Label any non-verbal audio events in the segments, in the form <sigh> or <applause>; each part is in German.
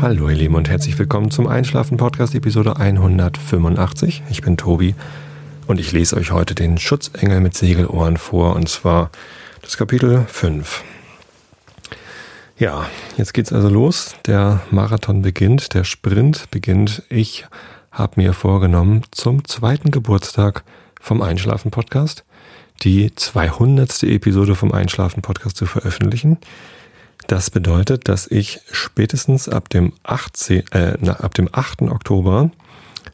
Hallo ihr Lieben und herzlich willkommen zum Einschlafen Podcast Episode 185. Ich bin Tobi und ich lese euch heute den Schutzengel mit Segelohren vor und zwar das Kapitel 5. Ja, jetzt geht's also los. Der Marathon beginnt, der Sprint beginnt. Ich habe mir vorgenommen, zum zweiten Geburtstag vom Einschlafen Podcast die 200. Episode vom Einschlafen Podcast zu veröffentlichen. Das bedeutet, dass ich spätestens ab dem, 18, äh, ab dem 8. Oktober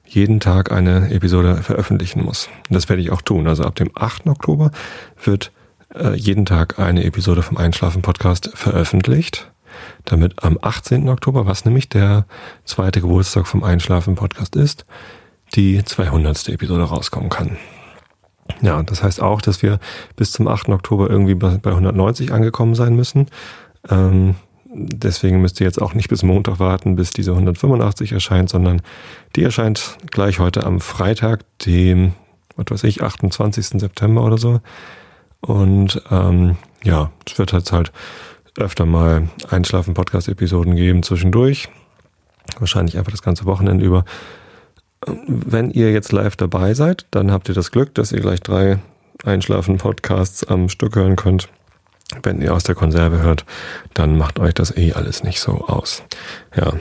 jeden Tag eine Episode veröffentlichen muss. Das werde ich auch tun. Also ab dem 8. Oktober wird äh, jeden Tag eine Episode vom Einschlafen Podcast veröffentlicht, damit am 18. Oktober, was nämlich der zweite Geburtstag vom Einschlafen Podcast ist, die 200. Episode rauskommen kann. Ja, das heißt auch, dass wir bis zum 8. Oktober irgendwie bei 190 angekommen sein müssen. Ähm, deswegen müsst ihr jetzt auch nicht bis Montag warten, bis diese 185 erscheint, sondern die erscheint gleich heute am Freitag, dem, was weiß ich, 28. September oder so. Und ähm, ja, es wird jetzt halt öfter mal Einschlafen-Podcast-Episoden geben zwischendurch. Wahrscheinlich einfach das ganze Wochenende über. Wenn ihr jetzt live dabei seid, dann habt ihr das Glück, dass ihr gleich drei Einschlafen-Podcasts am Stück hören könnt. Wenn ihr aus der Konserve hört, dann macht euch das eh alles nicht so aus. Ja.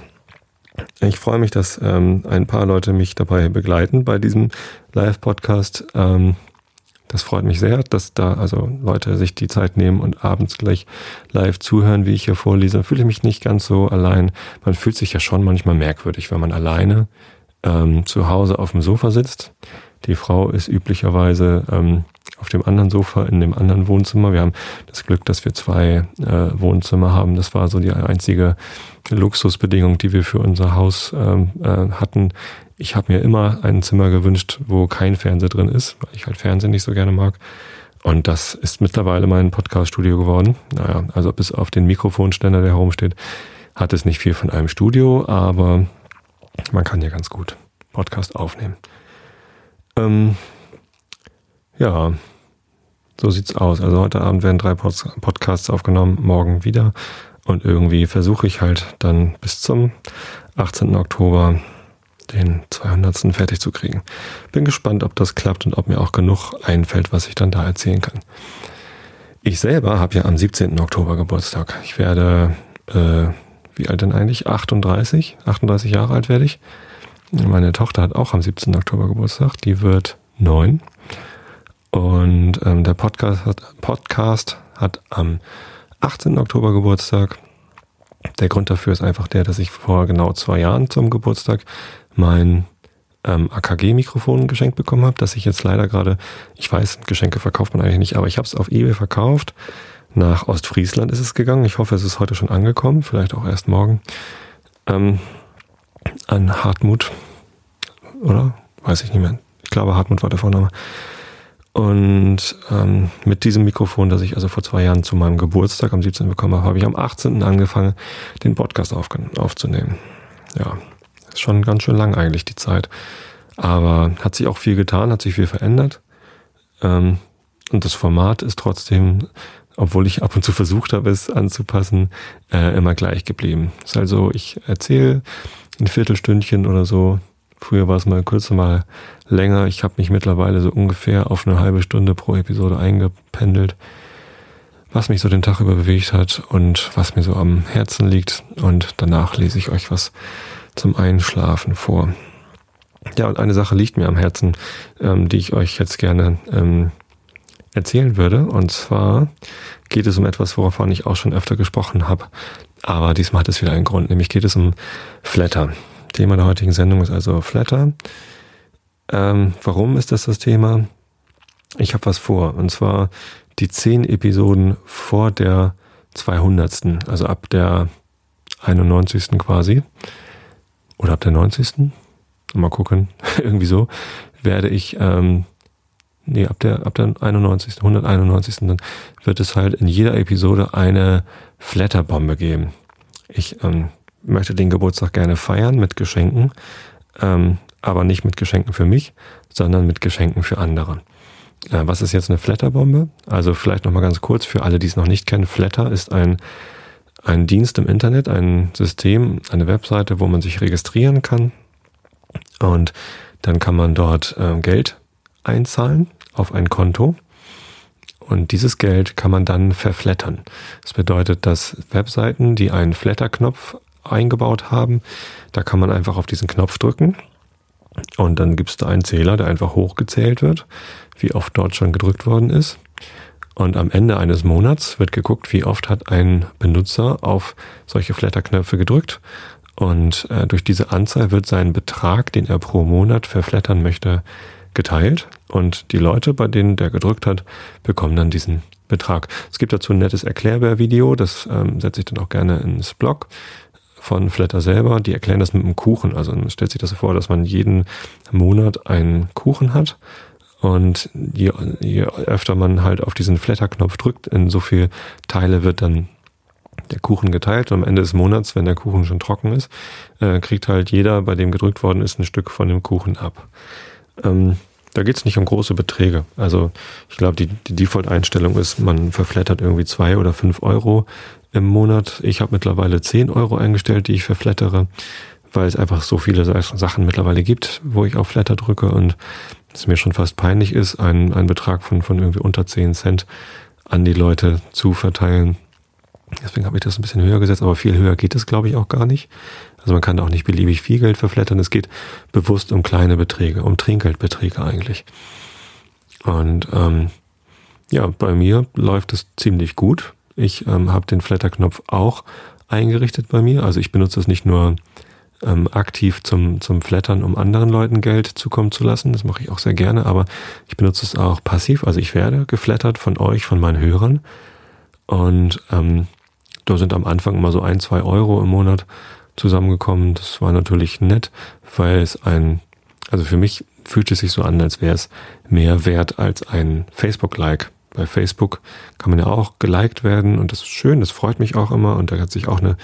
Ich freue mich, dass ähm, ein paar Leute mich dabei begleiten bei diesem Live-Podcast. Ähm, das freut mich sehr, dass da also Leute sich die Zeit nehmen und abends gleich live zuhören, wie ich hier vorlese. Da fühle ich mich nicht ganz so allein. Man fühlt sich ja schon manchmal merkwürdig, wenn man alleine ähm, zu Hause auf dem Sofa sitzt. Die Frau ist üblicherweise ähm, auf dem anderen Sofa in dem anderen Wohnzimmer. Wir haben das Glück, dass wir zwei äh, Wohnzimmer haben. Das war so die einzige Luxusbedingung, die wir für unser Haus ähm, äh, hatten. Ich habe mir immer ein Zimmer gewünscht, wo kein Fernseher drin ist, weil ich halt Fernsehen nicht so gerne mag. Und das ist mittlerweile mein Podcast-Studio geworden. Naja, also bis auf den Mikrofonständer, der herumsteht, hat es nicht viel von einem Studio, aber man kann ja ganz gut Podcast aufnehmen. Ähm, ja, so sieht's aus. Also heute Abend werden drei Podcasts aufgenommen, morgen wieder. Und irgendwie versuche ich halt dann bis zum 18. Oktober den 200. fertig zu kriegen. Bin gespannt, ob das klappt und ob mir auch genug einfällt, was ich dann da erzählen kann. Ich selber habe ja am 17. Oktober Geburtstag. Ich werde, äh, wie alt denn eigentlich? 38? 38 Jahre alt werde ich. Meine Tochter hat auch am 17. Oktober Geburtstag. Die wird neun. Und ähm, der Podcast hat, Podcast hat am 18. Oktober Geburtstag. Der Grund dafür ist einfach der, dass ich vor genau zwei Jahren zum Geburtstag mein ähm, AKG-Mikrofon geschenkt bekommen habe, dass ich jetzt leider gerade, ich weiß, Geschenke verkauft man eigentlich nicht, aber ich habe es auf eBay verkauft. Nach Ostfriesland ist es gegangen. Ich hoffe, es ist heute schon angekommen, vielleicht auch erst morgen. Ähm, an Hartmut, oder? Weiß ich nicht mehr. Ich glaube, Hartmut war der Vorname. Und ähm, mit diesem Mikrofon, das ich also vor zwei Jahren zu meinem Geburtstag am 17. bekommen habe, habe ich am 18. angefangen, den Podcast auf, aufzunehmen. Ja, ist schon ganz schön lang eigentlich die Zeit. Aber hat sich auch viel getan, hat sich viel verändert. Ähm, und das Format ist trotzdem, obwohl ich ab und zu versucht habe, es anzupassen, äh, immer gleich geblieben. Ist also, ich erzähle ein Viertelstündchen oder so Früher war es mal kürzer, mal länger. Ich habe mich mittlerweile so ungefähr auf eine halbe Stunde pro Episode eingependelt, was mich so den Tag über bewegt hat und was mir so am Herzen liegt. Und danach lese ich euch was zum Einschlafen vor. Ja, und eine Sache liegt mir am Herzen, ähm, die ich euch jetzt gerne ähm, erzählen würde. Und zwar geht es um etwas, woran ich auch schon öfter gesprochen habe. Aber diesmal hat es wieder einen Grund, nämlich geht es um Flatter. Thema der heutigen Sendung ist also Flatter. Ähm, warum ist das das Thema? Ich habe was vor, und zwar die zehn Episoden vor der 200. Also ab der 91. quasi. Oder ab der 90. Mal gucken, <laughs> irgendwie so, werde ich, ähm, nee, ab der, ab der 91., 191. dann wird es halt in jeder Episode eine Flatterbombe geben. Ich ähm, möchte den Geburtstag gerne feiern mit Geschenken, ähm, aber nicht mit Geschenken für mich, sondern mit Geschenken für andere. Äh, was ist jetzt eine Flatterbombe? Also vielleicht nochmal ganz kurz für alle, die es noch nicht kennen. Flatter ist ein einen Dienst im Internet, ein System, eine Webseite, wo man sich registrieren kann. Und dann kann man dort äh, Geld einzahlen auf ein Konto. Und dieses Geld kann man dann verflattern. Das bedeutet, dass Webseiten, die einen Flatter-Knopf eingebaut haben, da kann man einfach auf diesen Knopf drücken und dann gibt es da einen Zähler, der einfach hochgezählt wird, wie oft dort schon gedrückt worden ist. Und am Ende eines Monats wird geguckt, wie oft hat ein Benutzer auf solche Flatterknöpfe gedrückt. Und äh, durch diese Anzahl wird sein Betrag, den er pro Monat verflattern möchte, geteilt. Und die Leute, bei denen der gedrückt hat, bekommen dann diesen Betrag. Es gibt dazu ein nettes Erklärbär-Video, das ähm, setze ich dann auch gerne ins Blog von Flatter selber. Die erklären das mit einem Kuchen. Also man stellt sich das so vor, dass man jeden Monat einen Kuchen hat. Und je, je öfter man halt auf diesen Flatter-Knopf drückt, in so viel Teile wird dann der Kuchen geteilt. Und am Ende des Monats, wenn der Kuchen schon trocken ist, äh, kriegt halt jeder, bei dem gedrückt worden ist, ein Stück von dem Kuchen ab. Ähm, da geht es nicht um große Beträge. Also ich glaube, die, die Default-Einstellung ist, man verflattert irgendwie zwei oder fünf Euro im Monat. Ich habe mittlerweile 10 Euro eingestellt, die ich verflattere, weil es einfach so viele Sachen mittlerweile gibt, wo ich auf Flatter drücke und es mir schon fast peinlich ist, einen, einen Betrag von, von irgendwie unter 10 Cent an die Leute zu verteilen. Deswegen habe ich das ein bisschen höher gesetzt, aber viel höher geht es, glaube ich, auch gar nicht. Also man kann auch nicht beliebig viel Geld verflattern. Es geht bewusst um kleine Beträge, um Trinkgeldbeträge eigentlich. Und ähm, ja, bei mir läuft es ziemlich gut. Ich ähm, habe den Flatter-Knopf auch eingerichtet bei mir. Also ich benutze es nicht nur ähm, aktiv zum, zum Flattern, um anderen Leuten Geld zukommen zu lassen. Das mache ich auch sehr gerne, aber ich benutze es auch passiv. Also ich werde geflattert von euch, von meinen Hörern. Und ähm, da sind am Anfang immer so ein, zwei Euro im Monat zusammengekommen. Das war natürlich nett, weil es ein, also für mich fühlt es sich so an, als wäre es mehr wert als ein Facebook-Like bei Facebook kann man ja auch geliked werden und das ist schön, das freut mich auch immer und da hat sich auch eine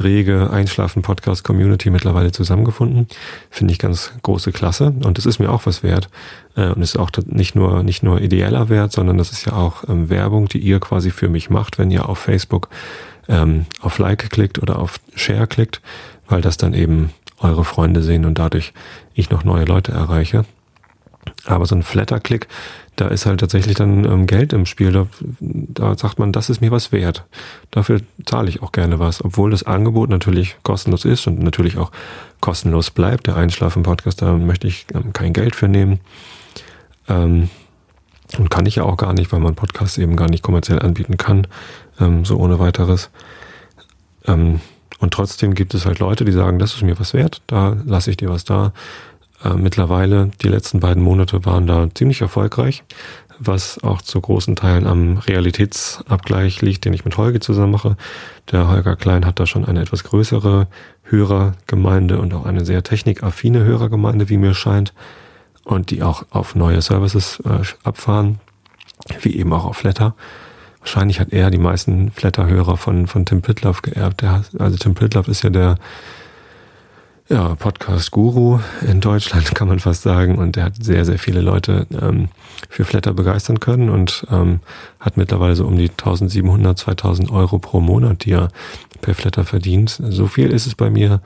rege Einschlafen-Podcast-Community mittlerweile zusammengefunden. Finde ich ganz große Klasse und das ist mir auch was wert äh, und ist auch nicht nur, nicht nur ideeller Wert, sondern das ist ja auch ähm, Werbung, die ihr quasi für mich macht, wenn ihr auf Facebook ähm, auf Like klickt oder auf Share klickt, weil das dann eben eure Freunde sehen und dadurch ich noch neue Leute erreiche. Aber so ein Flatter-Klick, da ist halt tatsächlich dann ähm, Geld im Spiel. Da, da sagt man, das ist mir was wert. Dafür zahle ich auch gerne was, obwohl das Angebot natürlich kostenlos ist und natürlich auch kostenlos bleibt. Der Einschlafen-Podcast, da möchte ich ähm, kein Geld für nehmen. Ähm, und kann ich ja auch gar nicht, weil man Podcasts eben gar nicht kommerziell anbieten kann, ähm, so ohne weiteres. Ähm, und trotzdem gibt es halt Leute, die sagen, das ist mir was wert, da lasse ich dir was da. Äh, mittlerweile, die letzten beiden Monate waren da ziemlich erfolgreich, was auch zu großen Teilen am Realitätsabgleich liegt, den ich mit Holger zusammen mache. Der Holger Klein hat da schon eine etwas größere Hörergemeinde und auch eine sehr technikaffine Hörergemeinde, wie mir scheint, und die auch auf neue Services äh, abfahren, wie eben auch auf Flatter. Wahrscheinlich hat er die meisten Flatter-Hörer von, von Tim Pitloff geerbt. Der, also Tim Pitloff ist ja der ja, Podcast-Guru in Deutschland, <laughs> kann man fast sagen. Und er hat sehr, sehr viele Leute ähm, für Flatter begeistern können und ähm, hat mittlerweile so um die 1700, 2000 Euro pro Monat, die er per Flatter verdient. So viel ist es bei mir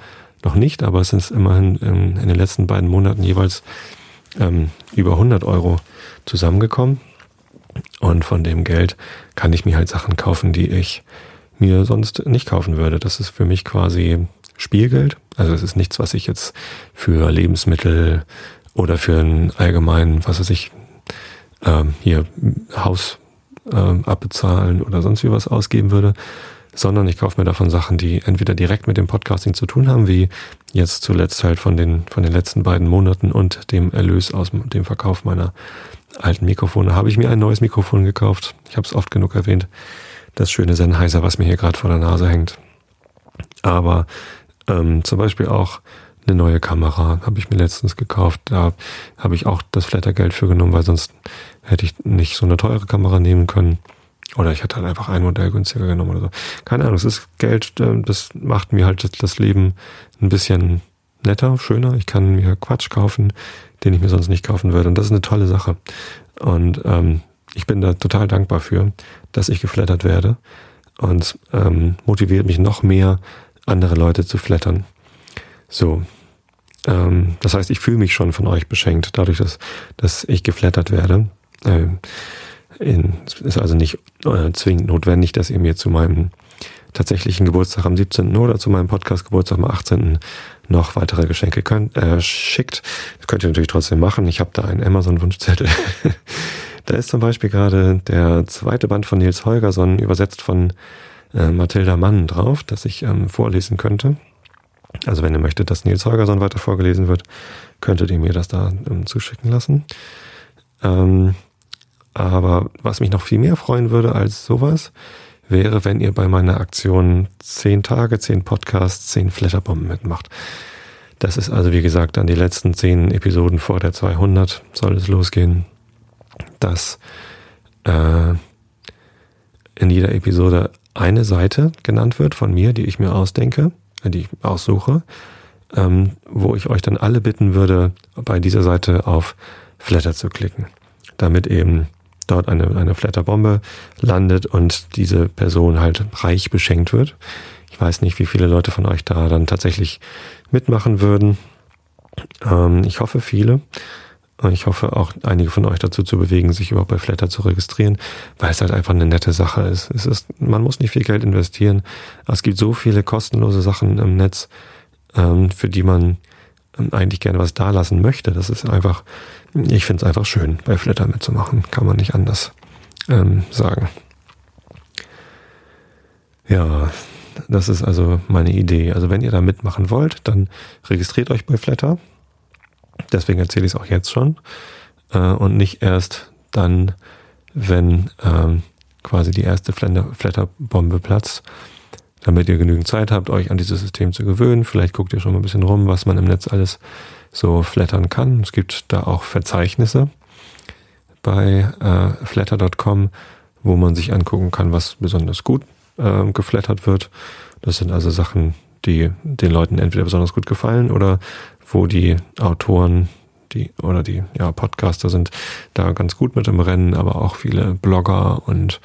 noch nicht, aber es sind immerhin in, in den letzten beiden Monaten jeweils ähm, über 100 Euro zusammengekommen. Und von dem Geld kann ich mir halt Sachen kaufen, die ich mir sonst nicht kaufen würde. Das ist für mich quasi Spielgeld. Also es ist nichts, was ich jetzt für Lebensmittel oder für einen allgemeinen, was weiß ich, ähm, hier Haus ähm, abbezahlen oder sonst wie was ausgeben würde, sondern ich kaufe mir davon Sachen, die entweder direkt mit dem Podcasting zu tun haben, wie jetzt zuletzt halt von den, von den letzten beiden Monaten und dem Erlös aus dem Verkauf meiner alten Mikrofone, habe ich mir ein neues Mikrofon gekauft. Ich habe es oft genug erwähnt. Das schöne Sennheiser, was mir hier gerade vor der Nase hängt. Aber ähm, zum Beispiel auch eine neue Kamera habe ich mir letztens gekauft. Da habe ich auch das Flattergeld für genommen, weil sonst hätte ich nicht so eine teure Kamera nehmen können. Oder ich hätte halt einfach ein Modell günstiger genommen oder so. Keine Ahnung, es ist Geld, äh, das macht mir halt das Leben ein bisschen netter, schöner. Ich kann mir Quatsch kaufen, den ich mir sonst nicht kaufen würde. Und das ist eine tolle Sache. Und ähm, ich bin da total dankbar für, dass ich geflattert werde. und ähm, motiviert mich noch mehr, andere Leute zu flattern. So. Ähm, das heißt, ich fühle mich schon von euch beschenkt, dadurch, dass, dass ich geflattert werde. Ähm, in, es ist also nicht äh, zwingend notwendig, dass ihr mir zu meinem tatsächlichen Geburtstag am 17. oder zu meinem Podcast-Geburtstag am 18. noch weitere Geschenke könnt, äh, schickt. Das könnt ihr natürlich trotzdem machen. Ich habe da einen Amazon-Wunschzettel. <laughs> da ist zum Beispiel gerade der zweite Band von Nils Holgersson übersetzt von äh, Mathilda Mann drauf, das ich ähm, vorlesen könnte. Also wenn ihr möchtet, dass Nils Holgersson weiter vorgelesen wird, könntet ihr mir das da ähm, zuschicken lassen. Ähm, aber was mich noch viel mehr freuen würde als sowas, wäre, wenn ihr bei meiner Aktion 10 Tage, 10 Podcasts, 10 Flatterbomben mitmacht. Das ist also, wie gesagt, dann die letzten 10 Episoden vor der 200 soll es losgehen, dass äh, in jeder Episode eine Seite genannt wird von mir, die ich mir ausdenke, äh, die ich aussuche, ähm, wo ich euch dann alle bitten würde, bei dieser Seite auf Flatter zu klicken, damit eben dort eine, eine Flatterbombe landet und diese Person halt reich beschenkt wird. Ich weiß nicht, wie viele Leute von euch da dann tatsächlich mitmachen würden. Ähm, ich hoffe viele. Ich hoffe auch einige von euch dazu zu bewegen, sich überhaupt bei Flatter zu registrieren, weil es halt einfach eine nette Sache ist. Es ist, man muss nicht viel Geld investieren. Es gibt so viele kostenlose Sachen im Netz, ähm, für die man ähm, eigentlich gerne was dalassen möchte. Das ist einfach, ich finde es einfach schön, bei Flatter mitzumachen. Kann man nicht anders ähm, sagen. Ja, das ist also meine Idee. Also wenn ihr da mitmachen wollt, dann registriert euch bei Flatter. Deswegen erzähle ich es auch jetzt schon. Äh, und nicht erst dann, wenn ähm, quasi die erste Flatterbombe platzt damit ihr genügend Zeit habt, euch an dieses System zu gewöhnen. Vielleicht guckt ihr schon mal ein bisschen rum, was man im Netz alles so flattern kann. Es gibt da auch Verzeichnisse bei äh, flatter.com, wo man sich angucken kann, was besonders gut äh, geflattert wird. Das sind also Sachen, die den Leuten entweder besonders gut gefallen oder wo die Autoren die oder die ja, Podcaster sind da ganz gut mit im Rennen, aber auch viele Blogger und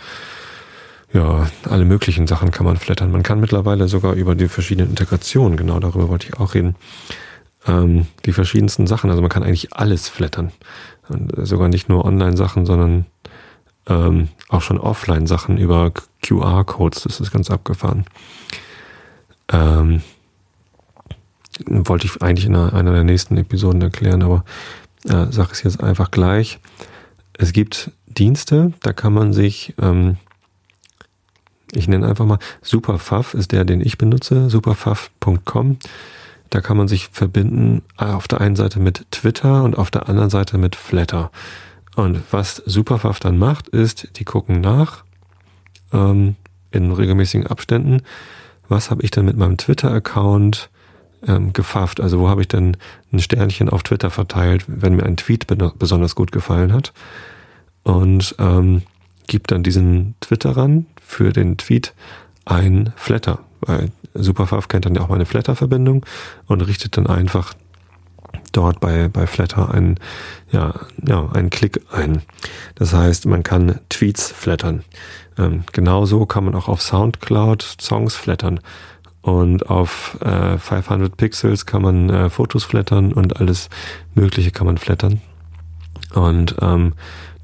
ja, alle möglichen Sachen kann man flattern. Man kann mittlerweile sogar über die verschiedenen Integrationen, genau darüber wollte ich auch reden, ähm, die verschiedensten Sachen. Also man kann eigentlich alles flattern. Und sogar nicht nur Online-Sachen, sondern ähm, auch schon Offline-Sachen über QR-Codes. Das ist ganz abgefahren. Ähm, wollte ich eigentlich in einer, der nächsten Episoden erklären, aber äh, sage es jetzt einfach gleich. Es gibt Dienste, da kann man sich ähm, ich nenne einfach mal Superfaff ist der, den ich benutze, superfaff.com. Da kann man sich verbinden äh, auf der einen Seite mit Twitter und auf der anderen Seite mit Flatter. Und was Superfaff dann macht, ist, die gucken nach ähm, in regelmäßigen Abständen, was habe ich denn mit meinem Twitter-Account ähm, gefafft? Also wo habe ich denn ein Sternchen auf Twitter verteilt, wenn mir ein Tweet besonders gut gefallen hat? Und ähm, gibt dann diesen Twitterern für den Tweet ein Flatter, weil Superfav kennt dann ja auch meine Flatter-Verbindung und richtet dann einfach dort bei, bei Flatter einen, ja, ja, einen Klick ein. Das heißt, man kann Tweets flattern. Ähm, genauso kann man auch auf Soundcloud Songs flattern. Und auf äh, 500 Pixels kann man äh, Fotos flattern und alles Mögliche kann man flattern. Und ähm,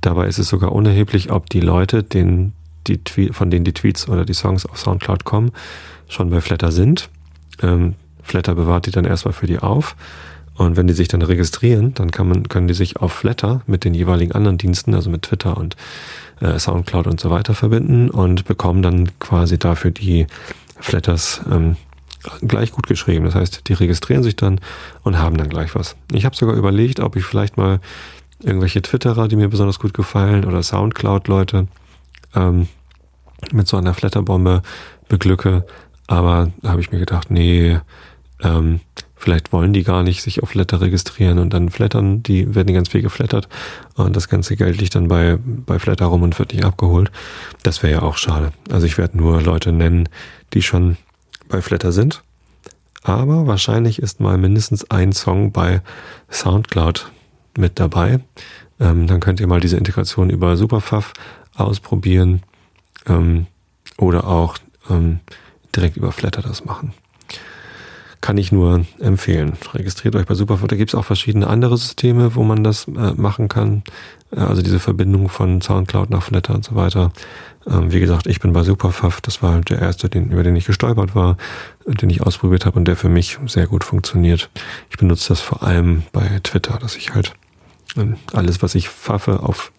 Dabei ist es sogar unerheblich, ob die Leute, den, die von denen die Tweets oder die Songs auf Soundcloud kommen, schon bei Flatter sind. Ähm, Flatter bewahrt die dann erstmal für die auf. Und wenn die sich dann registrieren, dann kann man, können die sich auf Flatter mit den jeweiligen anderen Diensten, also mit Twitter und äh, Soundcloud und so weiter verbinden und bekommen dann quasi dafür die Flatters ähm, gleich gut geschrieben. Das heißt, die registrieren sich dann und haben dann gleich was. Ich habe sogar überlegt, ob ich vielleicht mal irgendwelche Twitterer, die mir besonders gut gefallen oder Soundcloud-Leute ähm, mit so einer Flatterbombe beglücke. Aber da habe ich mir gedacht, nee, ähm, vielleicht wollen die gar nicht sich auf Flatter registrieren und dann flattern, die werden ganz viel geflattert und das ganze Geld liegt dann bei, bei Flatter rum und wird nicht abgeholt. Das wäre ja auch schade. Also ich werde nur Leute nennen, die schon bei Flatter sind. Aber wahrscheinlich ist mal mindestens ein Song bei Soundcloud mit dabei. Ähm, dann könnt ihr mal diese Integration über Superfav ausprobieren. Ähm, oder auch ähm, direkt über Flatter das machen. Kann ich nur empfehlen. Registriert euch bei Superfoot. Da gibt es auch verschiedene andere Systeme, wo man das äh, machen kann. Äh, also diese Verbindung von Soundcloud nach Flatter und so weiter. Ähm, wie gesagt, ich bin bei Superfuff. Das war der erste, den, über den ich gestolpert war, den ich ausprobiert habe und der für mich sehr gut funktioniert. Ich benutze das vor allem bei Twitter, dass ich halt ähm, alles, was ich pfaffe auf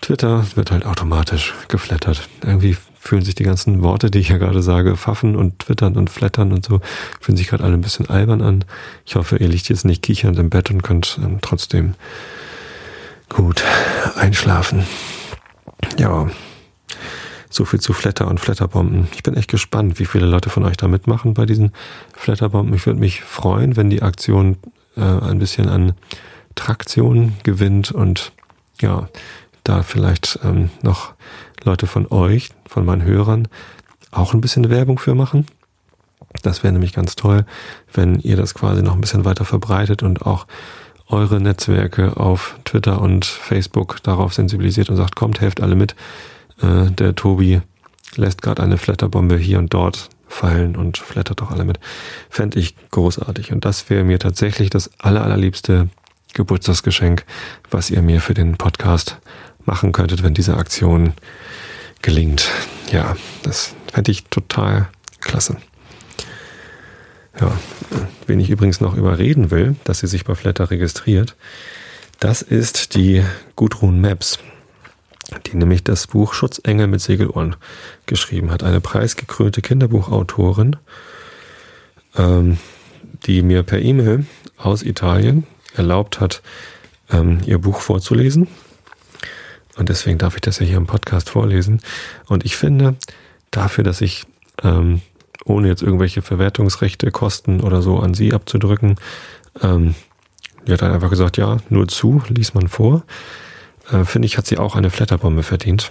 Twitter, wird halt automatisch geflattert. Irgendwie fühlen sich die ganzen Worte, die ich ja gerade sage, Pfaffen und Twittern und Flattern und so, fühlen sich gerade alle ein bisschen albern an. Ich hoffe, ihr liegt jetzt nicht kichernd im Bett und könnt ähm, trotzdem gut einschlafen. Ja, so viel zu Flatter und Flatterbomben. Ich bin echt gespannt, wie viele Leute von euch da mitmachen bei diesen Flatterbomben. Ich würde mich freuen, wenn die Aktion äh, ein bisschen an Traktion gewinnt und ja, da vielleicht ähm, noch Leute von euch, von meinen Hörern, auch ein bisschen Werbung für machen. Das wäre nämlich ganz toll, wenn ihr das quasi noch ein bisschen weiter verbreitet und auch eure Netzwerke auf Twitter und Facebook darauf sensibilisiert und sagt, kommt, helft alle mit. Äh, der Tobi lässt gerade eine Flatterbombe hier und dort fallen und flattert doch alle mit. Fände ich großartig. Und das wäre mir tatsächlich das aller, allerliebste Geburtstagsgeschenk, was ihr mir für den Podcast machen könntet, wenn diese Aktion gelingt. Ja, das fände ich total klasse. Ja, wen ich übrigens noch überreden will, dass sie sich bei Flatter registriert, das ist die Gudrun Maps, die nämlich das Buch Schutzengel mit Segelohren geschrieben hat. Eine preisgekrönte Kinderbuchautorin, ähm, die mir per E-Mail aus Italien erlaubt hat, ähm, ihr Buch vorzulesen. Und deswegen darf ich das ja hier im Podcast vorlesen. Und ich finde, dafür, dass ich, ähm, ohne jetzt irgendwelche Verwertungsrechte, Kosten oder so an sie abzudrücken, ähm, die hat dann einfach gesagt, ja, nur zu, lies man vor. Äh, finde ich, hat sie auch eine Flatterbombe verdient.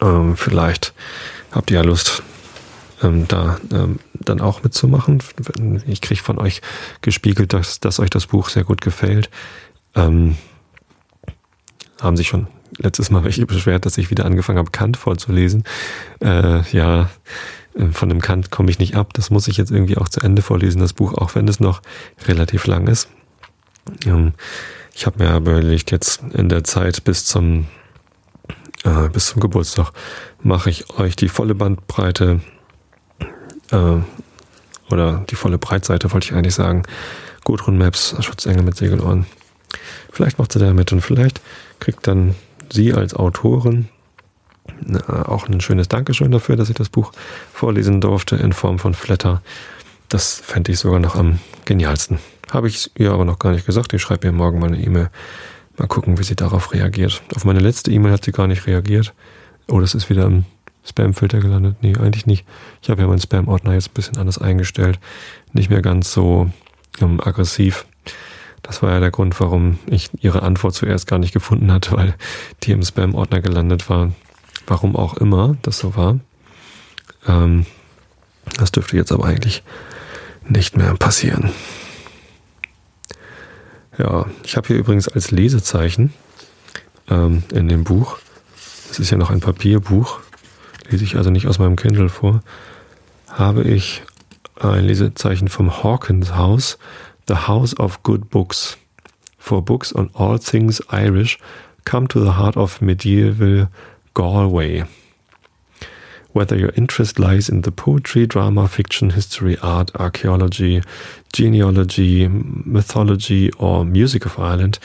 Ähm, vielleicht habt ihr ja Lust, ähm, da ähm, dann auch mitzumachen. Ich kriege von euch gespiegelt, dass, dass euch das Buch sehr gut gefällt. Ähm, haben sich schon letztes Mal welche beschwert, dass ich wieder angefangen habe, Kant vorzulesen. Äh, ja, äh, von dem Kant komme ich nicht ab. Das muss ich jetzt irgendwie auch zu Ende vorlesen, das Buch, auch wenn es noch relativ lang ist. Ähm, ich habe mir überlegt, jetzt in der Zeit bis zum äh, bis zum Geburtstag mache ich euch die volle Bandbreite äh, oder die volle Breitseite, wollte ich eigentlich sagen. Gudrun Maps, Schutzengel mit Segelohren. Vielleicht macht sie da mit und vielleicht kriegt dann sie als Autorin äh, auch ein schönes Dankeschön dafür, dass ich das Buch vorlesen durfte in Form von Flatter. Das fände ich sogar noch am genialsten. Habe ich ihr aber noch gar nicht gesagt. Ich schreibe ihr morgen mal eine E-Mail. Mal gucken, wie sie darauf reagiert. Auf meine letzte E-Mail hat sie gar nicht reagiert. Oh, das ist wieder im Spam-Filter gelandet? Nee, eigentlich nicht. Ich habe ja meinen Spam-Ordner jetzt ein bisschen anders eingestellt. Nicht mehr ganz so ähm, aggressiv. Das war ja der Grund, warum ich ihre Antwort zuerst gar nicht gefunden hatte, weil die im Spam-Ordner gelandet war. Warum auch immer das so war. Ähm, das dürfte jetzt aber eigentlich nicht mehr passieren. Ja, ich habe hier übrigens als Lesezeichen ähm, in dem Buch, es ist ja noch ein Papierbuch, lese ich also nicht aus meinem Kindle vor, habe ich ein Lesezeichen vom Hawkins House, The House of Good Books. For books on all things Irish, come to the heart of medieval Galway. Whether your interest lies in the poetry, drama, fiction, history, art, archaeology, genealogy, mythology, or music of Ireland,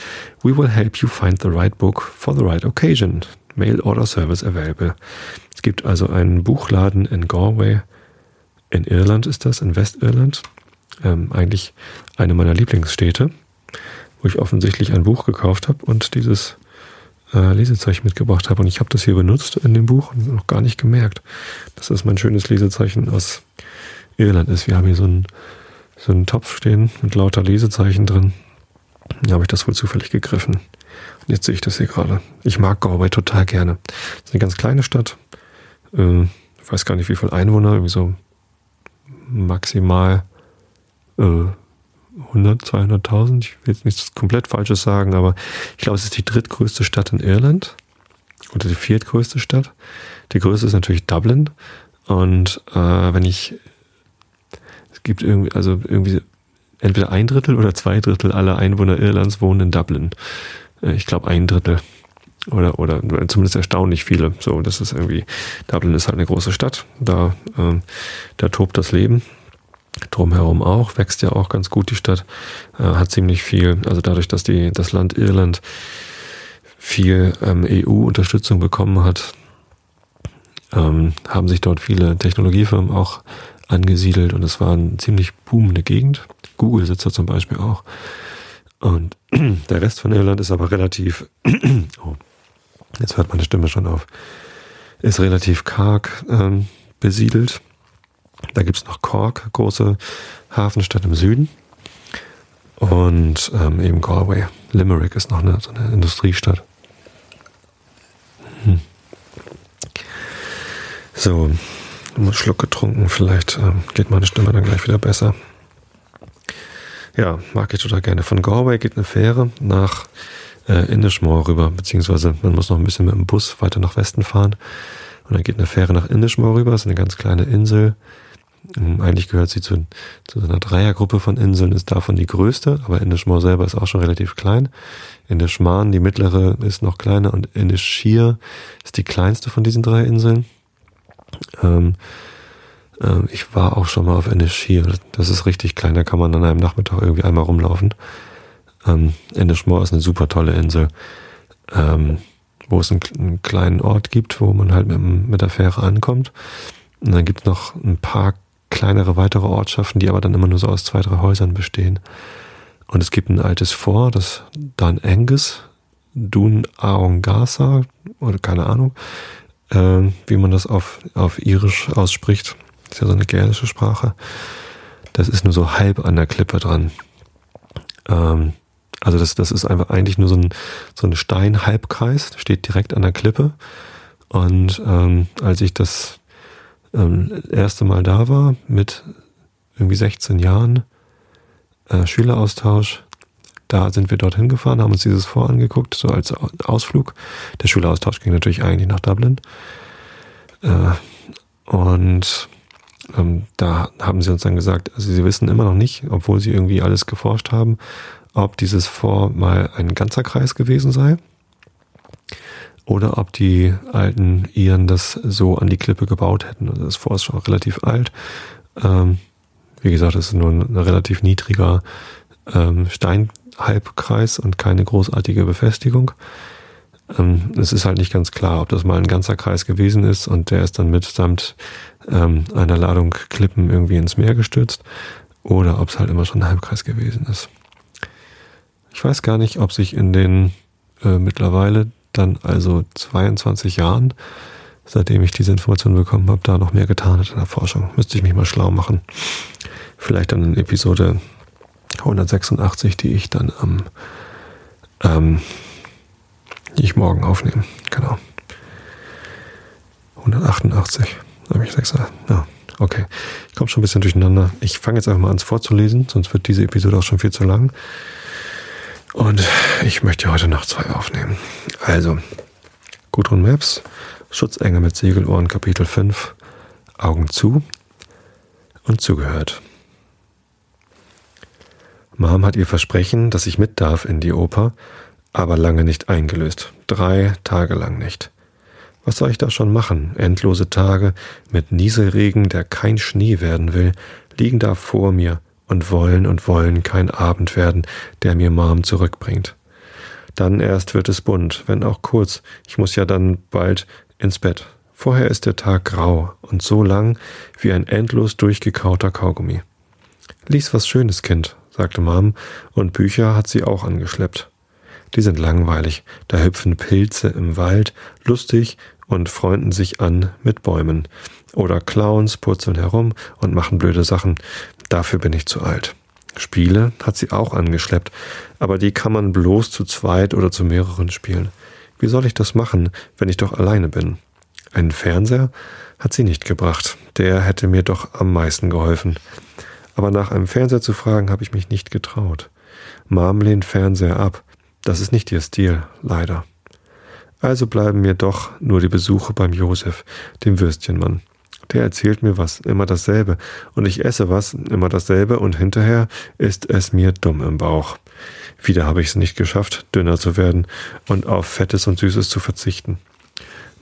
we will help you find the right book for the right occasion. Mail Order Service available. Es gibt also einen Buchladen in Galway. In Irland ist das, in Westirland. Ähm, eigentlich eine meiner Lieblingsstädte, wo ich offensichtlich ein Buch gekauft habe und dieses äh, Lesezeichen mitgebracht habe. Und ich habe das hier benutzt in dem Buch und noch gar nicht gemerkt, dass das mein schönes Lesezeichen aus Irland ist. Wir haben hier so einen, so einen Topf stehen mit lauter Lesezeichen drin. Da habe ich das wohl zufällig gegriffen. Und jetzt sehe ich das hier gerade. Ich mag Galway total gerne. Es ist eine ganz kleine Stadt. Äh, ich weiß gar nicht, wie viele Einwohner, irgendwie so maximal äh, 100, 200.000. Ich will jetzt nichts komplett Falsches sagen, aber ich glaube, es ist die drittgrößte Stadt in Irland. oder die viertgrößte Stadt. Die größte ist natürlich Dublin. Und äh, wenn ich, es gibt irgendwie, also irgendwie entweder ein Drittel oder zwei Drittel aller Einwohner Irlands wohnen in Dublin. Äh, ich glaube ein Drittel oder oder zumindest erstaunlich viele. So, das ist irgendwie Dublin ist halt eine große Stadt. Da äh, da tobt das Leben. Drumherum auch wächst ja auch ganz gut die Stadt. Äh, hat ziemlich viel. Also dadurch, dass die das Land Irland viel ähm, EU-Unterstützung bekommen hat, ähm, haben sich dort viele Technologiefirmen auch angesiedelt und es war eine ziemlich boomende Gegend. Google sitzt da zum Beispiel auch. Und <clears throat> der Rest von Irland ist aber relativ, <clears throat> oh, jetzt hört meine Stimme schon auf, ist relativ karg ähm, besiedelt. Da gibt's noch Cork, große Hafenstadt im Süden. Und ähm, eben Galway. Limerick ist noch eine, so eine Industriestadt. Hm. So, einen Schluck getrunken, vielleicht ähm, geht meine Stimme dann gleich wieder besser. Ja, mag ich total gerne. Von Galway geht eine Fähre nach äh, Inishmore rüber, beziehungsweise man muss noch ein bisschen mit dem Bus weiter nach Westen fahren. Und dann geht eine Fähre nach Inishmore rüber, das ist eine ganz kleine Insel. Ähm, eigentlich gehört sie zu, zu einer Dreiergruppe von Inseln, ist davon die größte, aber Inishmore selber ist auch schon relativ klein. Inishmaan, die mittlere, ist noch kleiner und Inishir ist die kleinste von diesen drei Inseln. Ähm, ähm, ich war auch schon mal auf Ennischir. Das ist richtig klein, da kann man an einem Nachmittag irgendwie einmal rumlaufen. Ähm, Ennischmoor ist eine super tolle Insel, ähm, wo es einen, einen, kleinen Ort gibt, wo man halt mit, mit der Fähre ankommt. Und dann gibt es noch ein paar kleinere weitere Ortschaften, die aber dann immer nur so aus zwei, drei Häusern bestehen. Und es gibt ein altes Fort, das Dan Angus, Dun Aongasa, oder keine Ahnung, äh, wie man das auf, auf Irisch ausspricht. Das ist ja so eine gälische Sprache. Das ist nur so halb an der Klippe dran. Ähm, also das, das ist einfach eigentlich nur so ein, so ein Stein-Halbkreis, steht direkt an der Klippe. Und ähm, als ich das ähm, erste Mal da war, mit irgendwie 16 Jahren, äh, Schüleraustausch, da sind wir dorthin gefahren, haben uns dieses Vor angeguckt, so als Ausflug. Der Schüleraustausch ging natürlich eigentlich nach Dublin. Äh, und ähm, da haben sie uns dann gesagt, also sie wissen immer noch nicht, obwohl sie irgendwie alles geforscht haben, ob dieses Vor mal ein ganzer Kreis gewesen sei oder ob die alten Iren das so an die Klippe gebaut hätten. Also das Vor ist schon relativ alt. Ähm, wie gesagt, es ist nur ein relativ niedriger ähm, Stein, Halbkreis und keine großartige Befestigung. Ähm, es ist halt nicht ganz klar, ob das mal ein ganzer Kreis gewesen ist und der ist dann mitsamt ähm, einer Ladung Klippen irgendwie ins Meer gestürzt oder ob es halt immer schon ein Halbkreis gewesen ist. Ich weiß gar nicht, ob sich in den äh, mittlerweile dann also 22 Jahren, seitdem ich diese Information bekommen habe, da noch mehr getan hat in der Forschung. Müsste ich mich mal schlau machen. Vielleicht dann in Episode 186, die ich dann am, ähm, die ich morgen aufnehme. Genau. 188, habe ich gesagt. Ja, okay. Ich komme schon ein bisschen durcheinander. Ich fange jetzt einfach mal an, es vorzulesen, sonst wird diese Episode auch schon viel zu lang. Und ich möchte heute noch zwei aufnehmen. Also, Gudrun Maps, Schutzengel mit Segelohren, Kapitel 5, Augen zu und zugehört. Mom hat ihr Versprechen, dass ich mit darf in die Oper, aber lange nicht eingelöst. Drei Tage lang nicht. Was soll ich da schon machen? Endlose Tage mit Nieselregen, der kein Schnee werden will, liegen da vor mir und wollen und wollen kein Abend werden, der mir Mom zurückbringt. Dann erst wird es bunt, wenn auch kurz. Ich muss ja dann bald ins Bett. Vorher ist der Tag grau und so lang wie ein endlos durchgekauter Kaugummi. Lies was Schönes, Kind, sagte Mom, und Bücher hat sie auch angeschleppt. Die sind langweilig, da hüpfen Pilze im Wald, lustig und freunden sich an mit Bäumen. Oder Clowns purzeln herum und machen blöde Sachen. Dafür bin ich zu alt. Spiele hat sie auch angeschleppt, aber die kann man bloß zu zweit oder zu mehreren spielen. Wie soll ich das machen, wenn ich doch alleine bin? Einen Fernseher hat sie nicht gebracht. Der hätte mir doch am meisten geholfen aber nach einem Fernseher zu fragen, habe ich mich nicht getraut. Mom lehnt Fernseher ab. Das ist nicht ihr Stil, leider. Also bleiben mir doch nur die Besuche beim Josef, dem Würstchenmann. Der erzählt mir was, immer dasselbe, und ich esse was, immer dasselbe, und hinterher ist es mir dumm im Bauch. Wieder habe ich es nicht geschafft, dünner zu werden und auf Fettes und Süßes zu verzichten.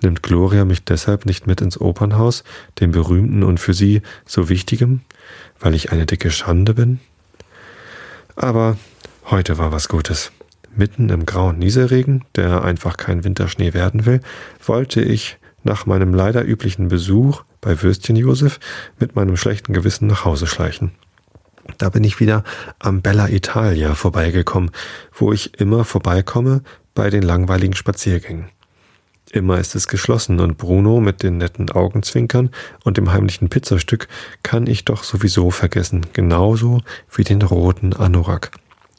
Nimmt Gloria mich deshalb nicht mit ins Opernhaus, dem berühmten und für sie so wichtigem, weil ich eine dicke Schande bin? Aber heute war was Gutes. Mitten im grauen Nieselregen, der einfach kein Winterschnee werden will, wollte ich nach meinem leider üblichen Besuch bei Würstchen Josef mit meinem schlechten Gewissen nach Hause schleichen. Da bin ich wieder am Bella Italia vorbeigekommen, wo ich immer vorbeikomme bei den langweiligen Spaziergängen. Immer ist es geschlossen und Bruno mit den netten Augenzwinkern und dem heimlichen Pizzastück kann ich doch sowieso vergessen, genauso wie den roten Anorak.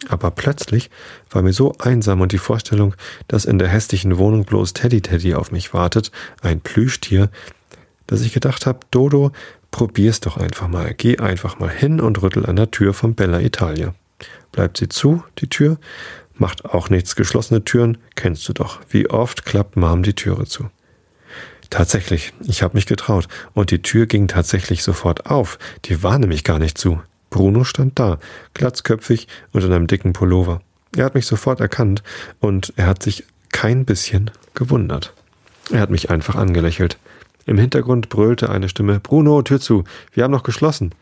Aber plötzlich war mir so einsam und die Vorstellung, dass in der hässlichen Wohnung bloß Teddy Teddy auf mich wartet, ein Plüschtier, dass ich gedacht habe, Dodo, probier's doch einfach mal. Geh einfach mal hin und rüttel an der Tür von Bella Italia. Bleibt sie zu, die Tür? Macht auch nichts. Geschlossene Türen kennst du doch. Wie oft klappt Mom die Türe zu? Tatsächlich, ich habe mich getraut und die Tür ging tatsächlich sofort auf. Die war nämlich gar nicht zu. Bruno stand da, glatzköpfig und in einem dicken Pullover. Er hat mich sofort erkannt und er hat sich kein bisschen gewundert. Er hat mich einfach angelächelt. Im Hintergrund brüllte eine Stimme Bruno, Tür zu, wir haben noch geschlossen.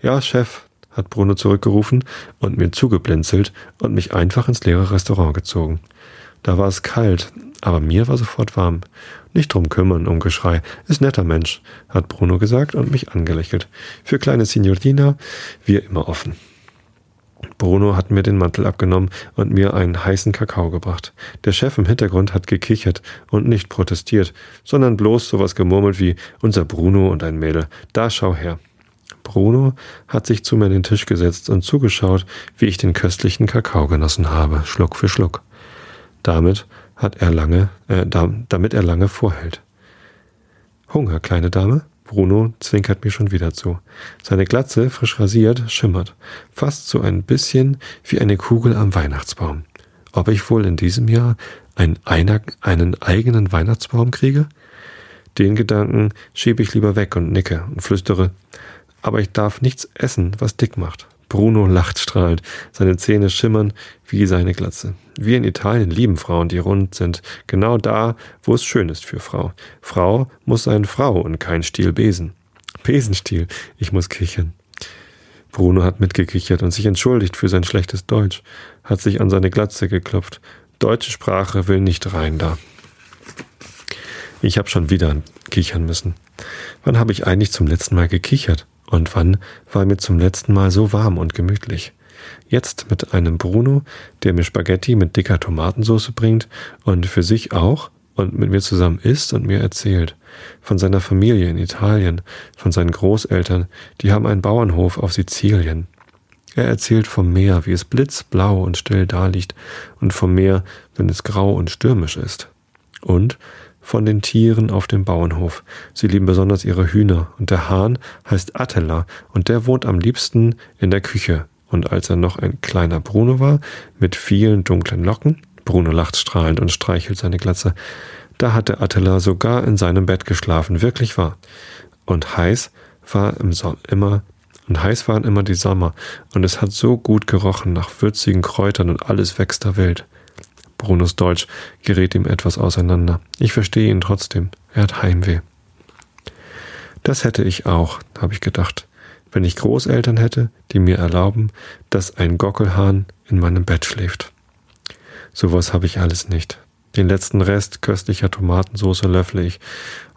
Ja, Chef, hat Bruno zurückgerufen und mir zugeblinzelt und mich einfach ins leere Restaurant gezogen. Da war es kalt, aber mir war sofort warm. Nicht drum kümmern, um Geschrei. Ist netter Mensch, hat Bruno gesagt und mich angelächelt. Für kleine Signorina, wir immer offen. Bruno hat mir den Mantel abgenommen und mir einen heißen Kakao gebracht. Der Chef im Hintergrund hat gekichert und nicht protestiert, sondern bloß sowas gemurmelt wie unser Bruno und ein Mädel. Da schau her. Bruno hat sich zu mir an den Tisch gesetzt und zugeschaut, wie ich den köstlichen Kakao genossen habe, Schluck für Schluck. Damit hat er lange, äh, damit er lange vorhält. Hunger, kleine Dame? Bruno zwinkert mir schon wieder zu. Seine Glatze, frisch rasiert, schimmert, fast so ein bisschen wie eine Kugel am Weihnachtsbaum. Ob ich wohl in diesem Jahr einen, einen eigenen Weihnachtsbaum kriege? Den Gedanken schiebe ich lieber weg und nicke und flüstere, aber ich darf nichts essen, was dick macht. Bruno lacht strahlend. Seine Zähne schimmern wie seine Glatze. Wir in Italien lieben Frauen, die rund sind. Genau da, wo es schön ist für Frau. Frau muss sein Frau und kein Stiel Besen. Besenstiel. Ich muss kichern. Bruno hat mitgekichert und sich entschuldigt für sein schlechtes Deutsch, hat sich an seine Glatze geklopft. Deutsche Sprache will nicht rein da. Ich habe schon wieder kichern müssen. Wann habe ich eigentlich zum letzten Mal gekichert? Und wann war mir zum letzten Mal so warm und gemütlich? Jetzt mit einem Bruno, der mir Spaghetti mit dicker Tomatensauce bringt und für sich auch und mit mir zusammen isst und mir erzählt. Von seiner Familie in Italien, von seinen Großeltern, die haben einen Bauernhof auf Sizilien. Er erzählt vom Meer, wie es blitzblau und still daliegt, und vom Meer, wenn es grau und stürmisch ist. Und von den Tieren auf dem Bauernhof. Sie lieben besonders ihre Hühner. Und der Hahn heißt Attila und der wohnt am liebsten in der Küche. Und als er noch ein kleiner Bruno war, mit vielen dunklen Locken, Bruno lacht strahlend und streichelt seine Glatze, da hatte Attila sogar in seinem Bett geschlafen, wirklich wahr. Und heiß war im Sommer immer und heiß waren immer die Sommer, und es hat so gut gerochen nach würzigen Kräutern und alles wächst da wild. Brunos Deutsch gerät ihm etwas auseinander. Ich verstehe ihn trotzdem. Er hat Heimweh. Das hätte ich auch, habe ich gedacht, wenn ich Großeltern hätte, die mir erlauben, dass ein Gockelhahn in meinem Bett schläft. Sowas habe ich alles nicht. Den letzten Rest köstlicher Tomatensauce löffle ich.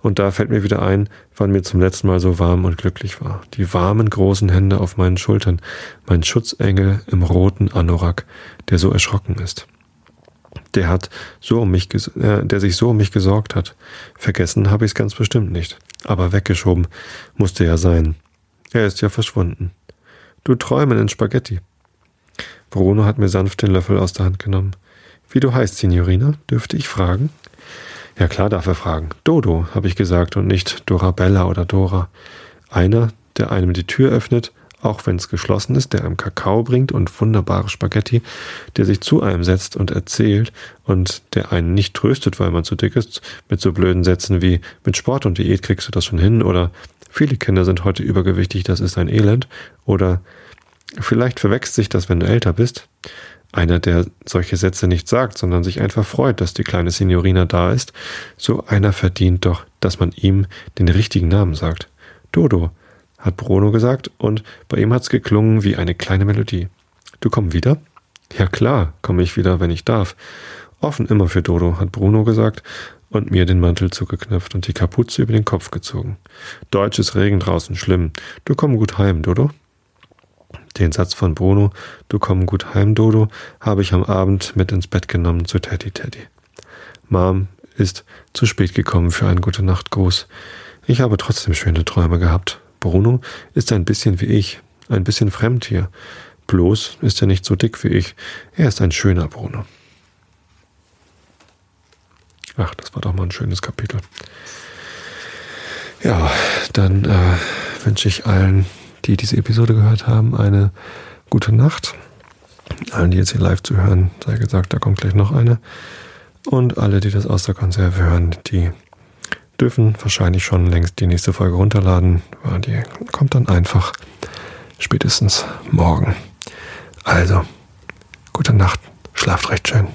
Und da fällt mir wieder ein, wann mir zum letzten Mal so warm und glücklich war. Die warmen großen Hände auf meinen Schultern, mein Schutzengel im roten Anorak, der so erschrocken ist der hat so um mich, äh, der sich so um mich gesorgt hat. Vergessen habe ich es ganz bestimmt nicht. Aber weggeschoben musste ja sein. Er ist ja verschwunden. Du träumen in Spaghetti. Bruno hat mir sanft den Löffel aus der Hand genommen. Wie du heißt, Signorina, dürfte ich fragen? Ja klar darf er fragen. Dodo, habe ich gesagt, und nicht Dorabella oder Dora. Einer, der einem die Tür öffnet, auch wenn es geschlossen ist, der einem Kakao bringt und wunderbare Spaghetti, der sich zu einem setzt und erzählt und der einen nicht tröstet, weil man zu dick ist, mit so blöden Sätzen wie mit Sport und Diät kriegst du das schon hin oder viele Kinder sind heute übergewichtig, das ist ein Elend oder vielleicht verwechselt sich das, wenn du älter bist. Einer, der solche Sätze nicht sagt, sondern sich einfach freut, dass die kleine Signorina da ist, so einer verdient doch, dass man ihm den richtigen Namen sagt. Dodo, hat Bruno gesagt, und bei ihm hat's geklungen wie eine kleine Melodie. Du komm wieder? Ja klar, komme ich wieder, wenn ich darf. Offen immer für Dodo, hat Bruno gesagt und mir den Mantel zugeknöpft und die Kapuze über den Kopf gezogen. Deutsches Regen draußen schlimm. Du komm gut heim, Dodo. Den Satz von Bruno, du komm gut heim, Dodo, habe ich am Abend mit ins Bett genommen zu Teddy Teddy. Mom ist zu spät gekommen für einen gute Nachtgruß. Ich habe trotzdem schöne Träume gehabt. Bruno ist ein bisschen wie ich, ein bisschen fremd hier. Bloß ist er nicht so dick wie ich. Er ist ein schöner Bruno. Ach, das war doch mal ein schönes Kapitel. Ja, dann äh, wünsche ich allen die diese Episode gehört haben, eine gute Nacht. Allen, die jetzt hier live zu hören, sei gesagt, da kommt gleich noch eine. Und alle, die das aus der Konserve hören, die dürfen wahrscheinlich schon längst die nächste Folge runterladen, weil die kommt dann einfach spätestens morgen. Also, gute Nacht, schlaft recht schön.